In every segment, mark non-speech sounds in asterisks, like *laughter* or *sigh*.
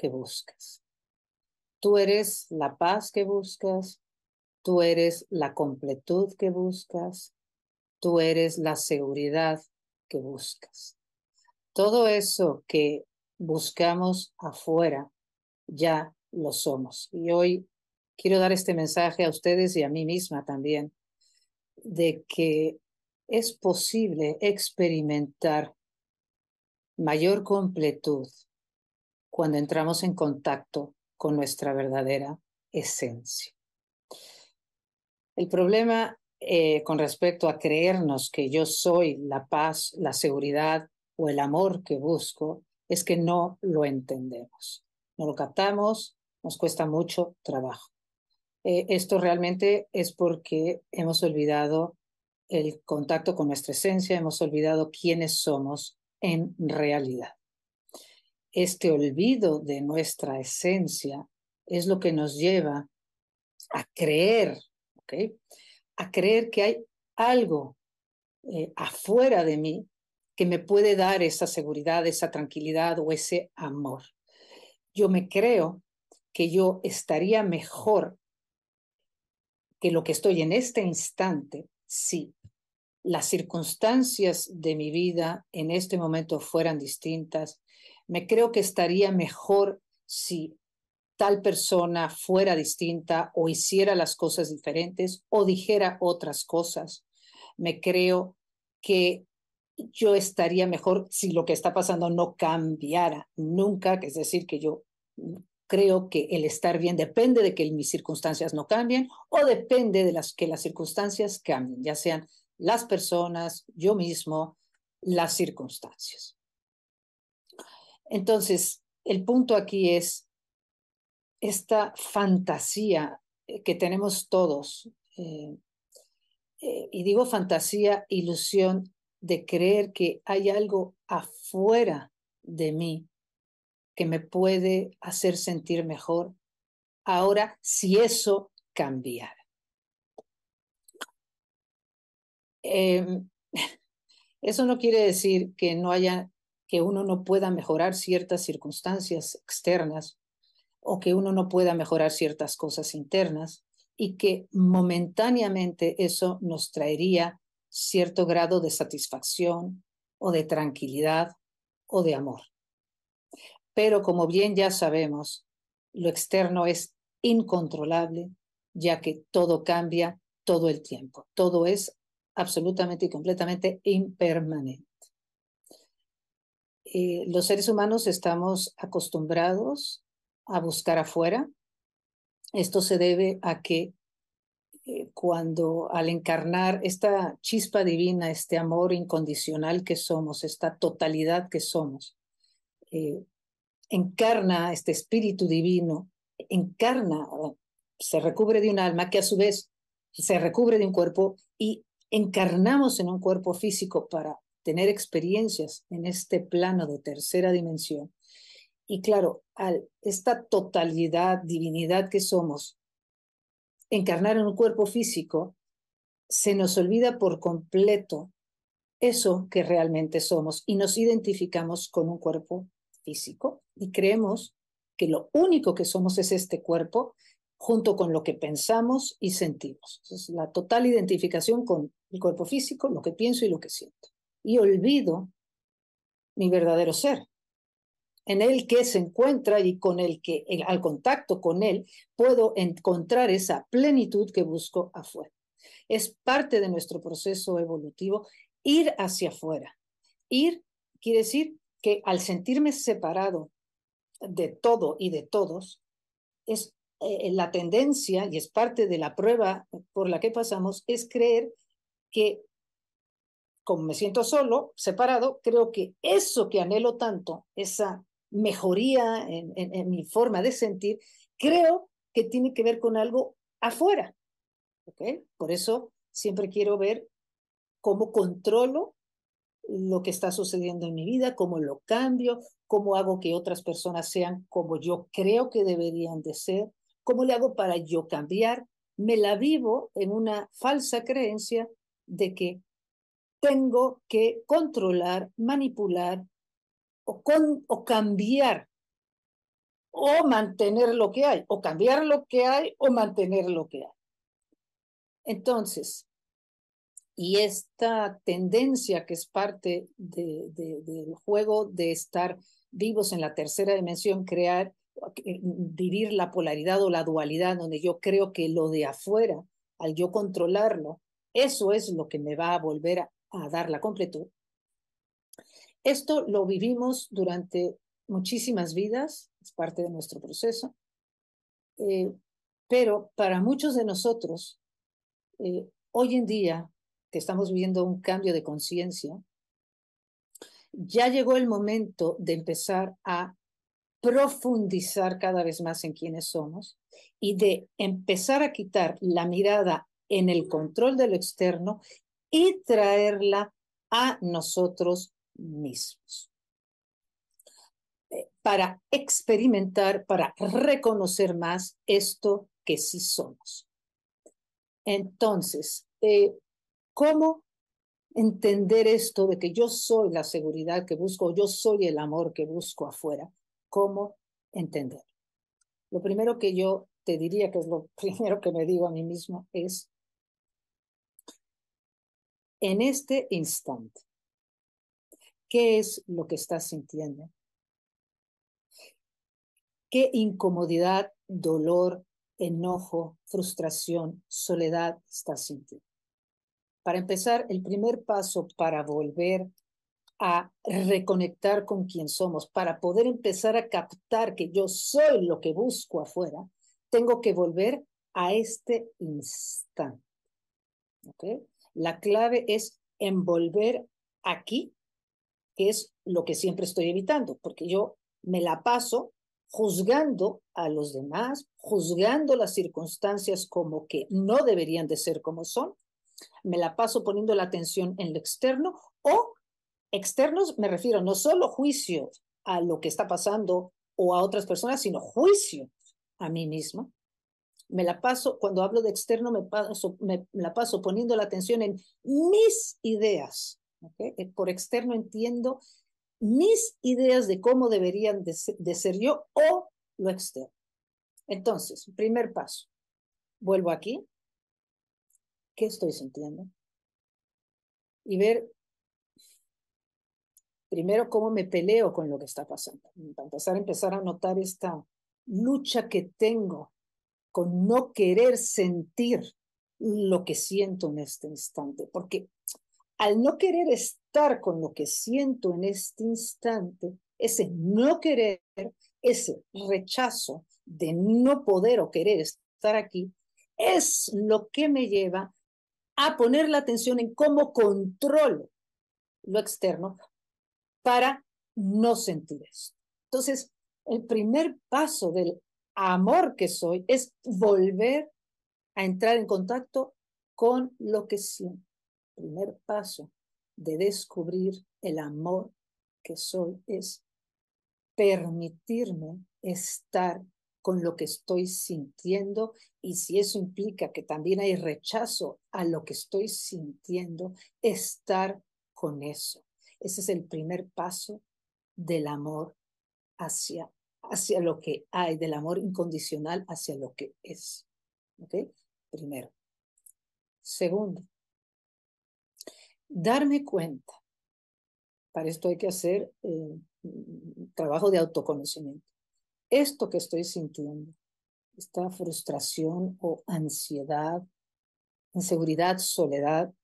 que buscas. Tú eres la paz que buscas, tú eres la completud que buscas, tú eres la seguridad que buscas. Todo eso que buscamos afuera, ya lo somos. Y hoy quiero dar este mensaje a ustedes y a mí misma también, de que es posible experimentar mayor completud cuando entramos en contacto con nuestra verdadera esencia. El problema eh, con respecto a creernos que yo soy la paz, la seguridad o el amor que busco es que no lo entendemos. No lo captamos, nos cuesta mucho trabajo. Eh, esto realmente es porque hemos olvidado el contacto con nuestra esencia, hemos olvidado quiénes somos en realidad este olvido de nuestra esencia es lo que nos lleva a creer. A creer que hay algo eh, afuera de mí que me puede dar esa seguridad, esa tranquilidad o ese amor. Yo me creo que yo estaría mejor que lo que estoy en este instante si las circunstancias de mi vida en este momento fueran distintas, me creo que estaría mejor si tal persona fuera distinta o hiciera las cosas diferentes o dijera otras cosas. Me creo que yo estaría mejor si lo que está pasando no cambiara nunca, es decir, que yo creo que el estar bien depende de que mis circunstancias no cambien o depende de las que las circunstancias cambien, ya sean las personas, yo mismo, las circunstancias. Entonces, el punto aquí es esta fantasía eh, que tenemos todos, eh, eh, y digo fantasía, ilusión de creer que hay algo afuera de mí que me puede hacer sentir mejor. Ahora, si eso cambiara. Em, *laughs* eso no quiere decir que no haya que uno no pueda mejorar ciertas circunstancias externas o que uno no pueda mejorar ciertas cosas internas y que momentáneamente eso nos traería cierto grado de satisfacción o de tranquilidad o de amor. Pero como bien ya sabemos, lo externo es incontrolable, ya que todo cambia todo el tiempo. Todo es absolutamente y completamente impermanente. Eh, los seres humanos estamos acostumbrados a buscar afuera. Esto se debe a que eh, cuando al encarnar esta chispa divina, este amor incondicional que somos, esta totalidad que somos, eh, encarna este espíritu divino, encarna, se recubre de un alma que a su vez se recubre de un cuerpo y encarnamos en un cuerpo físico para tener experiencias en este plano de tercera dimensión. Y claro, esta totalidad, divinidad que somos, encarnar en un cuerpo físico, se nos olvida por completo eso que realmente somos y nos identificamos con un cuerpo físico y creemos que lo único que somos es este cuerpo junto con lo que pensamos y sentimos. Es la total identificación con el cuerpo físico, lo que pienso y lo que siento y olvido mi verdadero ser, en el que se encuentra y con el que al contacto con él puedo encontrar esa plenitud que busco afuera. Es parte de nuestro proceso evolutivo ir hacia afuera. Ir quiere decir que al sentirme separado de todo y de todos, es eh, la tendencia, y es parte de la prueba por la que pasamos, es creer que como me siento solo, separado, creo que eso que anhelo tanto, esa mejoría en, mi forma de sentir, creo que tiene que ver con algo afuera. ¿okay? Por eso siempre quiero ver cómo controlo lo que está sucediendo en mi vida, cómo lo cambio, cómo hago que otras personas sean como yo creo que deberían de ser, cómo le hago para yo cambiar. Me la vivo en una falsa creencia de que tengo que controlar, manipular o, con, o cambiar o mantener lo que hay, o cambiar lo que hay o mantener lo que hay. Entonces, y esta tendencia que es parte del juego de estar vivos en la tercera dimensión, crear, eh, vivir la polaridad o la dualidad, donde yo creo que lo de afuera, al yo controlarlo, eso es lo que me va a volver a, dar la completud. Esto lo vivimos durante muchísimas vidas, es parte de nuestro proceso, eh, pero para muchos de nosotros, eh, hoy en día, que estamos viviendo un cambio de conciencia, ya llegó el momento de empezar a profundizar cada vez más en quiénes somos y de empezar a quitar la mirada en el control de lo externo y traerla a nosotros mismos. Eh, para experimentar, para reconocer más esto que sí somos. Entonces, eh, ¿Cómo entender esto de que yo soy la seguridad que busco, yo soy el amor que busco afuera? ¿Cómo entender? Lo primero que yo te diría, que es lo *laughs* primero que me digo a mí mismo, es, en este instante, ¿qué es lo que estás sintiendo? ¿Qué incomodidad, dolor, enojo, frustración, soledad estás sintiendo? Para empezar, el primer paso para volver a reconectar con quien somos, para poder empezar a captar que yo soy lo que busco afuera, tengo que volver a este instante. La clave es envolver aquí, que es lo que siempre estoy evitando, porque yo me la paso juzgando a los demás, juzgando las circunstancias como que no deberían de ser como son, me la paso poniendo la atención en lo externo o externos me refiero no solo juicio a lo que está pasando o a otras personas, sino juicio a mí mismo. Me la paso, cuando hablo de externo, me, paso, la paso poniendo la atención en mis ideas. Eh, por externo entiendo mis ideas de cómo deberían de ser yo o lo externo. Entonces, primer paso. Vuelvo aquí, qué estoy sintiendo. Y ver primero cómo me peleo con lo que está pasando. Para empezar, empezar a notar esta lucha que tengo con no querer sentir lo que siento en este instante. Porque al no querer estar con lo que siento en este instante, ese no querer, ese rechazo de no poder o querer estar aquí, es lo que me lleva a poner la atención en cómo controlo lo externo para no sentir eso. Entonces, el primer paso del amor que soy es volver a entrar en contacto con lo que siento. Primer paso de descubrir el amor que soy es permitirme estar con lo que estoy sintiendo y si eso implica que también hay rechazo a lo que estoy sintiendo, estar con eso. Ese es el primer paso del amor hacia, hacia lo que hay, del amor incondicional hacia lo que es. Primero. Segundo, darme cuenta. Para esto hay que hacer eh, trabajo de autoconocimiento esto que estoy sintiendo, esta frustración o ansiedad, inseguridad, soledad,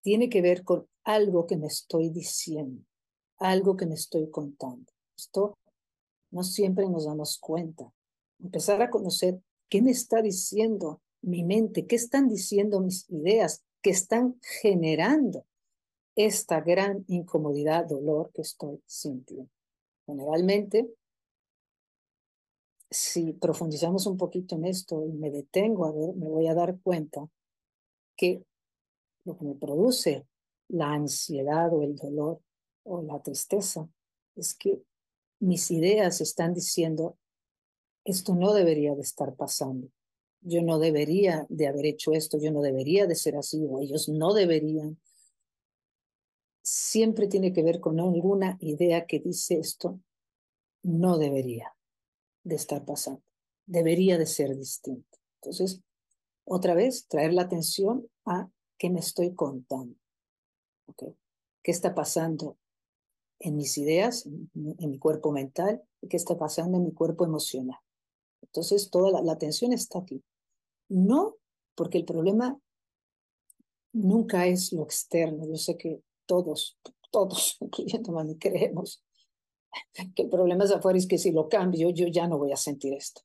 tiene que ver con algo que me estoy diciendo, algo que me estoy contando. Esto no siempre nos damos cuenta. Empezar a conocer qué me está diciendo mi mente, qué están diciendo mis ideas, qué están generando esta gran incomodidad, dolor que estoy sintiendo. Generalmente, si profundizamos un poquito en esto y me detengo a ver, me voy a dar cuenta que lo que me produce la ansiedad o el dolor o la tristeza es que mis ideas están diciendo, esto no debería de estar pasando, yo no debería de haber hecho esto, yo no debería de ser así, o ellos no deberían. Siempre tiene que ver con alguna idea que dice esto, no debería de estar pasando, debería de ser distinto. Entonces, otra vez, traer la atención a qué me estoy contando. ¿Okay? ¿Qué está pasando en mis ideas, en, mi cuerpo mental? ¿Qué está pasando en mi cuerpo emocional? Entonces, toda la, atención está aquí. No, porque el problema nunca es lo externo. Yo sé que todos, todos, *laughs* incluyendo a creemos *laughs* que el problema es afuera es que si lo cambio, yo ya no voy a sentir esto.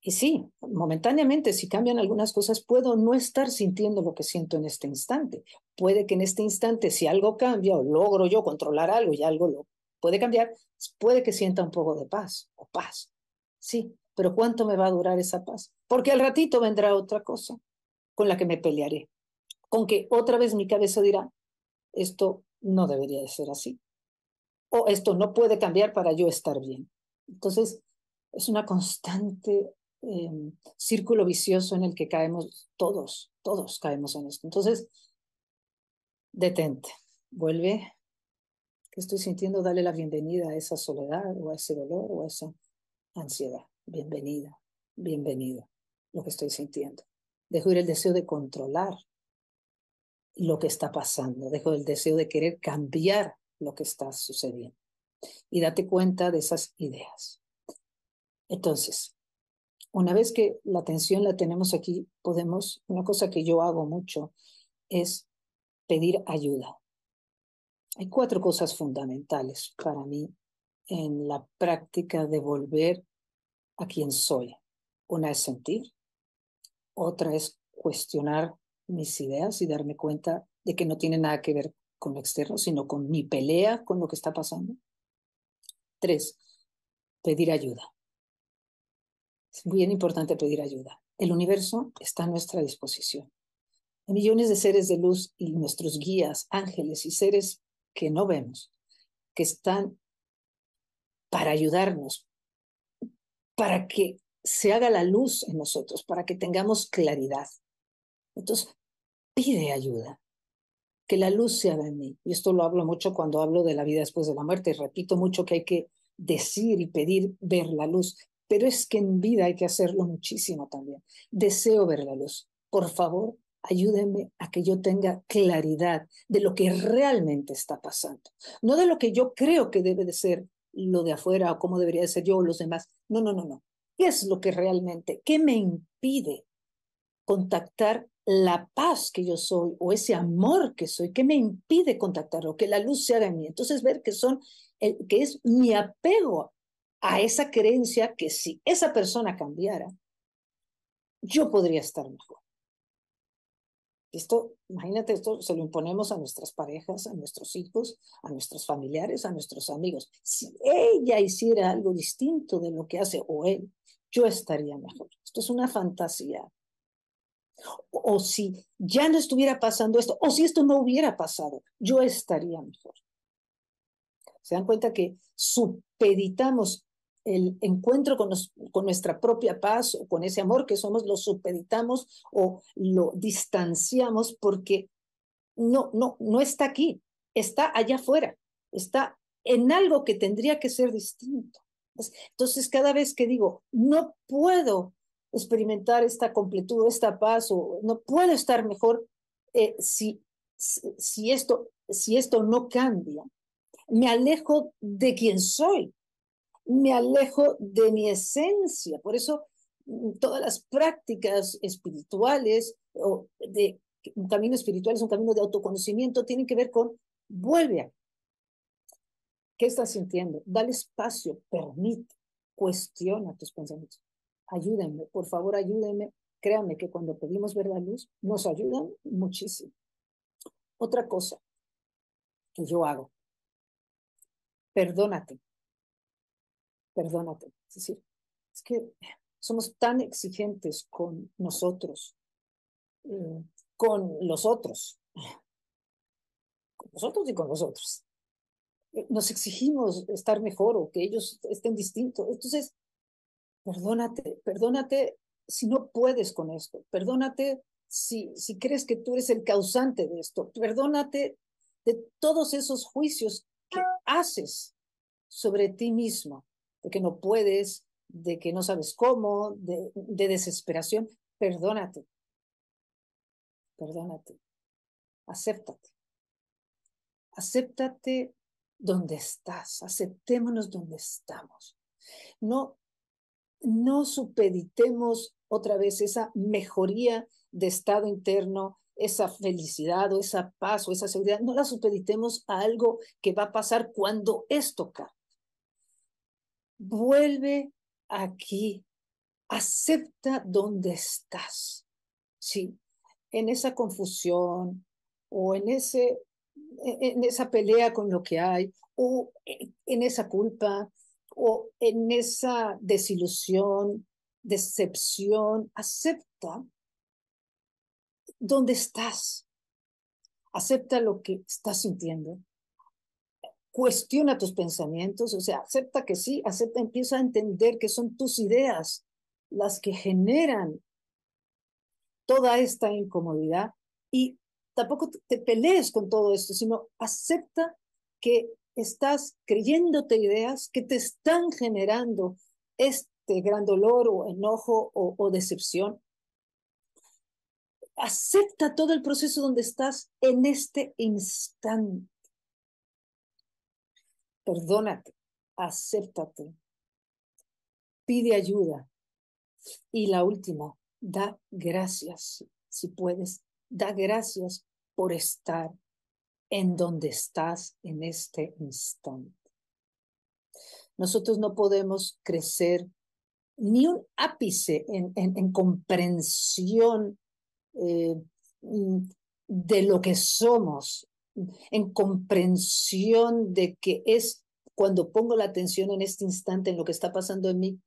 Y sí, momentáneamente, si cambian algunas cosas, puedo no estar sintiendo lo que siento en este instante. Puede que en este instante, si algo cambia o logro yo controlar algo y algo lo puede cambiar, puede que sienta un poco de paz o paz. Sí, pero ¿cuánto me va a durar esa paz? Porque al ratito vendrá otra cosa con la que me pelearé, con que otra vez mi cabeza dirá, esto no debería de ser así, o esto no puede cambiar para yo estar bien. Entonces, es una constante Em, círculo vicioso en el que caemos todos, todos caemos en esto. Entonces, detente, vuelve. ¿Qué estoy sintiendo? Dale la bienvenida a esa soledad o a ese dolor o a esa ansiedad. Bienvenida, bienvenido, lo que estoy sintiendo. Dejo ir el deseo de controlar lo que está pasando. Dejo el deseo de querer cambiar lo que está sucediendo. Y date cuenta de esas ideas. Entonces, una vez que la atención la tenemos aquí, podemos, una cosa que yo hago mucho es pedir ayuda. Hay cuatro cosas fundamentales para mí en la práctica de volver a quien soy. Una es sentir, otra es cuestionar mis ideas y darme cuenta de que no tiene nada que ver con lo externo, sino con mi pelea con lo que está pasando. Tres, pedir ayuda. Es bien importante pedir ayuda. El universo está a nuestra disposición. Hay millones de seres de luz y nuestros guías, ángeles y seres que no vemos, que están para ayudarnos, para que se haga la luz en nosotros, para que tengamos claridad. Entonces, pide ayuda, que la luz se haga en mí. Y esto lo hablo mucho cuando hablo de la vida después de la muerte. Y repito mucho que hay que decir y pedir ver la luz pero es que en vida hay que hacerlo muchísimo también. Deseo ver la luz. Por favor, ayúdenme a que yo tenga claridad de lo que realmente está pasando, no de lo que yo creo que debe de ser lo de afuera o cómo debería de ser yo o los demás. No, no, no, no. ¿Qué es lo que realmente, qué me impide contactar la paz que yo soy o ese amor que soy? ¿Qué me impide contactarlo? Que la luz se haga en mí. Entonces ver que son, el, que es mi apego a esa creencia que si esa persona cambiara, yo podría estar mejor. Esto, imagínate, esto se lo imponemos a nuestras parejas, a nuestros hijos, a nuestros familiares, a nuestros amigos. Si ella hiciera algo distinto de lo que hace o él, yo estaría mejor. Esto es una fantasía. O, o si ya no estuviera pasando esto, o si esto no hubiera pasado, yo estaría mejor. Se dan cuenta que supeditamos el encuentro con, con, nuestra propia paz o con ese amor que somos, lo supeditamos o lo distanciamos porque no, no, no está aquí, está allá afuera, está en algo que tendría que ser distinto. Entonces, cada vez que digo, no puedo experimentar esta completud, esta paz, o no puedo estar mejor eh, si, si, esto, si esto no cambia, me alejo de quien soy, me alejo de mi esencia. Por eso mm, todas las prácticas espirituales o de un camino espiritual es un camino de autoconocimiento, tienen que ver con vuelve a. ¿Qué estás sintiendo? Dale espacio, permite, cuestiona tus pensamientos. Ayúdenme, por favor, ayúdenme. Créanme que cuando pedimos ver la luz, nos ayudan muchísimo. Otra cosa, que yo hago. Perdónate. Perdónate. Es decir, es que somos tan exigentes con nosotros, eh, con los otros, con nosotros y con los otros. Nos exigimos estar mejor o que ellos estén distintos. Entonces, perdónate, perdónate si no puedes con esto, perdónate si, si crees que tú eres el causante de esto, perdónate de todos esos juicios que haces sobre ti mismo, de que no puedes, de que no sabes cómo, de, de desesperación, perdónate, perdónate, acéptate, acéptate donde estás, aceptémonos donde estamos. No, no supeditemos otra vez esa mejoría de estado interno, esa felicidad o esa paz o esa seguridad, no la supeditemos a algo que va a pasar cuando esto cambie. Vuelve aquí, acepta donde estás. Sí, en esa confusión o en ese en esa pelea con lo que hay, o en esa culpa, o en esa desilusión, decepción, acepta dónde estás. Acepta lo que estás sintiendo. Cuestiona tus pensamientos, o sea, acepta que sí, acepta, empieza a entender que son tus ideas las que generan toda esta incomodidad y tampoco te pelees con todo esto, sino acepta que estás creyéndote ideas que te están generando este gran dolor o enojo o, decepción. Acepta todo el proceso donde estás en este instante. Perdónate, acéptate, pide ayuda. Y la última, da gracias si puedes Da gracias por estar en donde estás en este instante. Nosotros no podemos crecer ni un ápice en, en, comprensión eh, de lo que somos, en comprensión de que es cuando pongo la atención en este instante en lo que está pasando en mí,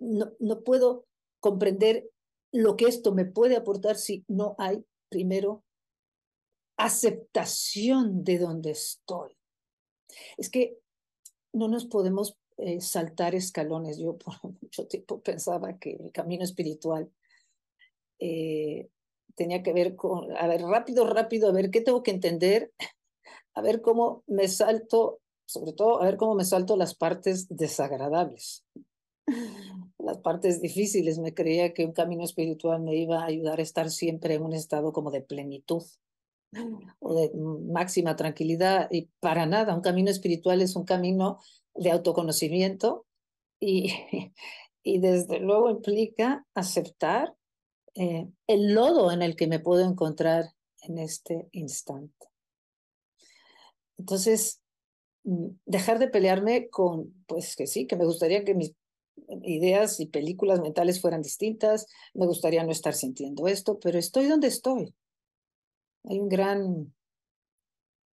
no, no puedo comprender lo que esto me puede aportar si no hay primero, aceptación de donde estoy. Es que no nos podemos eh, saltar escalones. Yo por *laughs* mucho tiempo pensaba que el camino espiritual eh, tenía que ver con, a ver, rápido, rápido, a ver qué tengo que entender, a ver cómo me salto, sobre todo, a ver cómo me salto las partes desagradables las partes difíciles. Me creía que un camino espiritual me iba a ayudar a estar siempre en un estado como de plenitud o de máxima tranquilidad y para nada. Un camino espiritual es un camino de autoconocimiento y, *laughs* y desde luego implica aceptar eh, el lodo en el que me puedo encontrar en este instante. Entonces, mm, dejar de pelearme con, pues que sí, que me gustaría que mis ideas y películas mentales fueran distintas, me gustaría no estar sintiendo esto, pero estoy donde estoy. Hay un gran,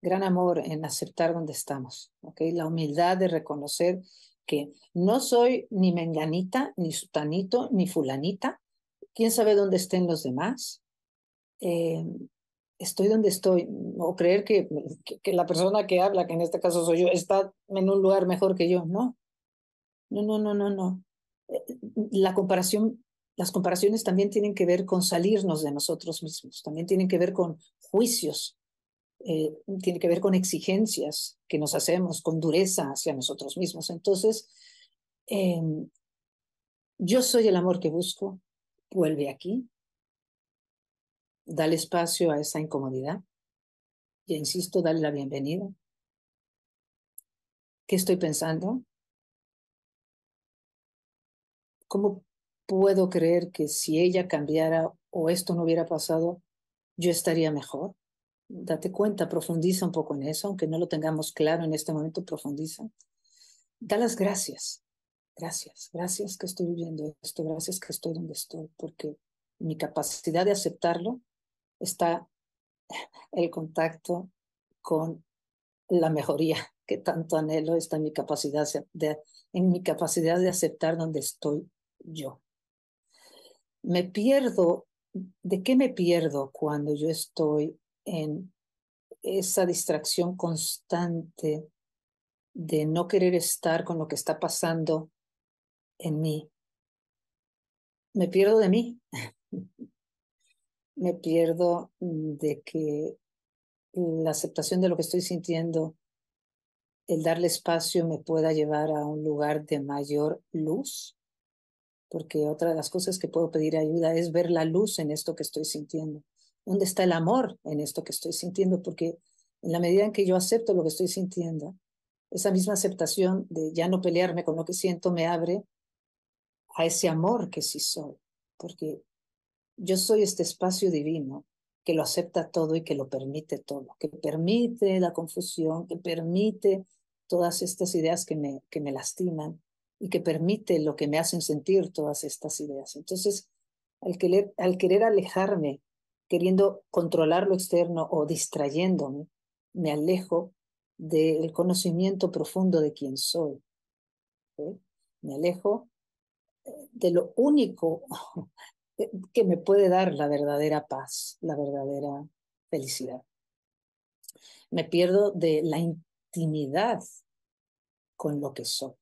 gran amor en aceptar donde estamos, ¿ok? La humildad de reconocer que no soy ni menganita, ni sutanito, ni fulanita. ¿Quién sabe dónde estén los demás? Eh, estoy donde estoy, o creer que, la persona que habla, que en este caso soy yo, está en un lugar mejor que yo. No, no, no, no, no, no. Eh, la comparación, las comparaciones también tienen que ver con salirnos de nosotros mismos, también tienen que ver con juicios, eh, tiene que ver con exigencias que nos hacemos, con dureza hacia nosotros mismos. Entonces, em, yo soy el amor que busco, vuelve aquí, dale espacio a esa incomodidad y insisto, dale la bienvenida. ¿Qué estoy pensando? ¿Cómo puedo creer que si ella cambiara o esto no hubiera pasado, yo estaría mejor? Date cuenta, profundiza un poco en eso, aunque no lo tengamos claro en este momento, profundiza. Da las gracias. Gracias, gracias que estoy viviendo esto, gracias que estoy donde estoy, porque mi capacidad de aceptarlo está *laughs* el contacto con la mejoría *laughs* que tanto anhelo está en mi capacidad de, en mi capacidad de aceptar donde estoy yo. Me pierdo, ¿de qué me pierdo cuando yo estoy en esa distracción constante de no querer estar con lo que está pasando en mí? Me pierdo de mí. *laughs* me pierdo de que la aceptación de lo que estoy sintiendo, el darle espacio me pueda llevar a un lugar de mayor luz, porque otra de las cosas que puedo pedir ayuda es ver la luz en esto que estoy sintiendo. ¿Dónde está el amor en esto que estoy sintiendo? Porque en la medida en que yo acepto lo que estoy sintiendo, esa misma aceptación de ya no pelearme con lo que siento me abre a ese amor que sí soy, porque yo soy este espacio divino que lo acepta todo y que lo permite todo, que permite la confusión, que permite todas estas ideas que me, que me lastiman y que permite lo que me hacen sentir todas estas ideas. Entonces, al querer, al querer alejarme, queriendo controlar lo externo o distrayéndome, me alejo del conocimiento profundo de quién soy. Me alejo eh, de lo único *laughs* que me puede dar la verdadera paz, la verdadera felicidad. Me pierdo de la intimidad con lo que soy.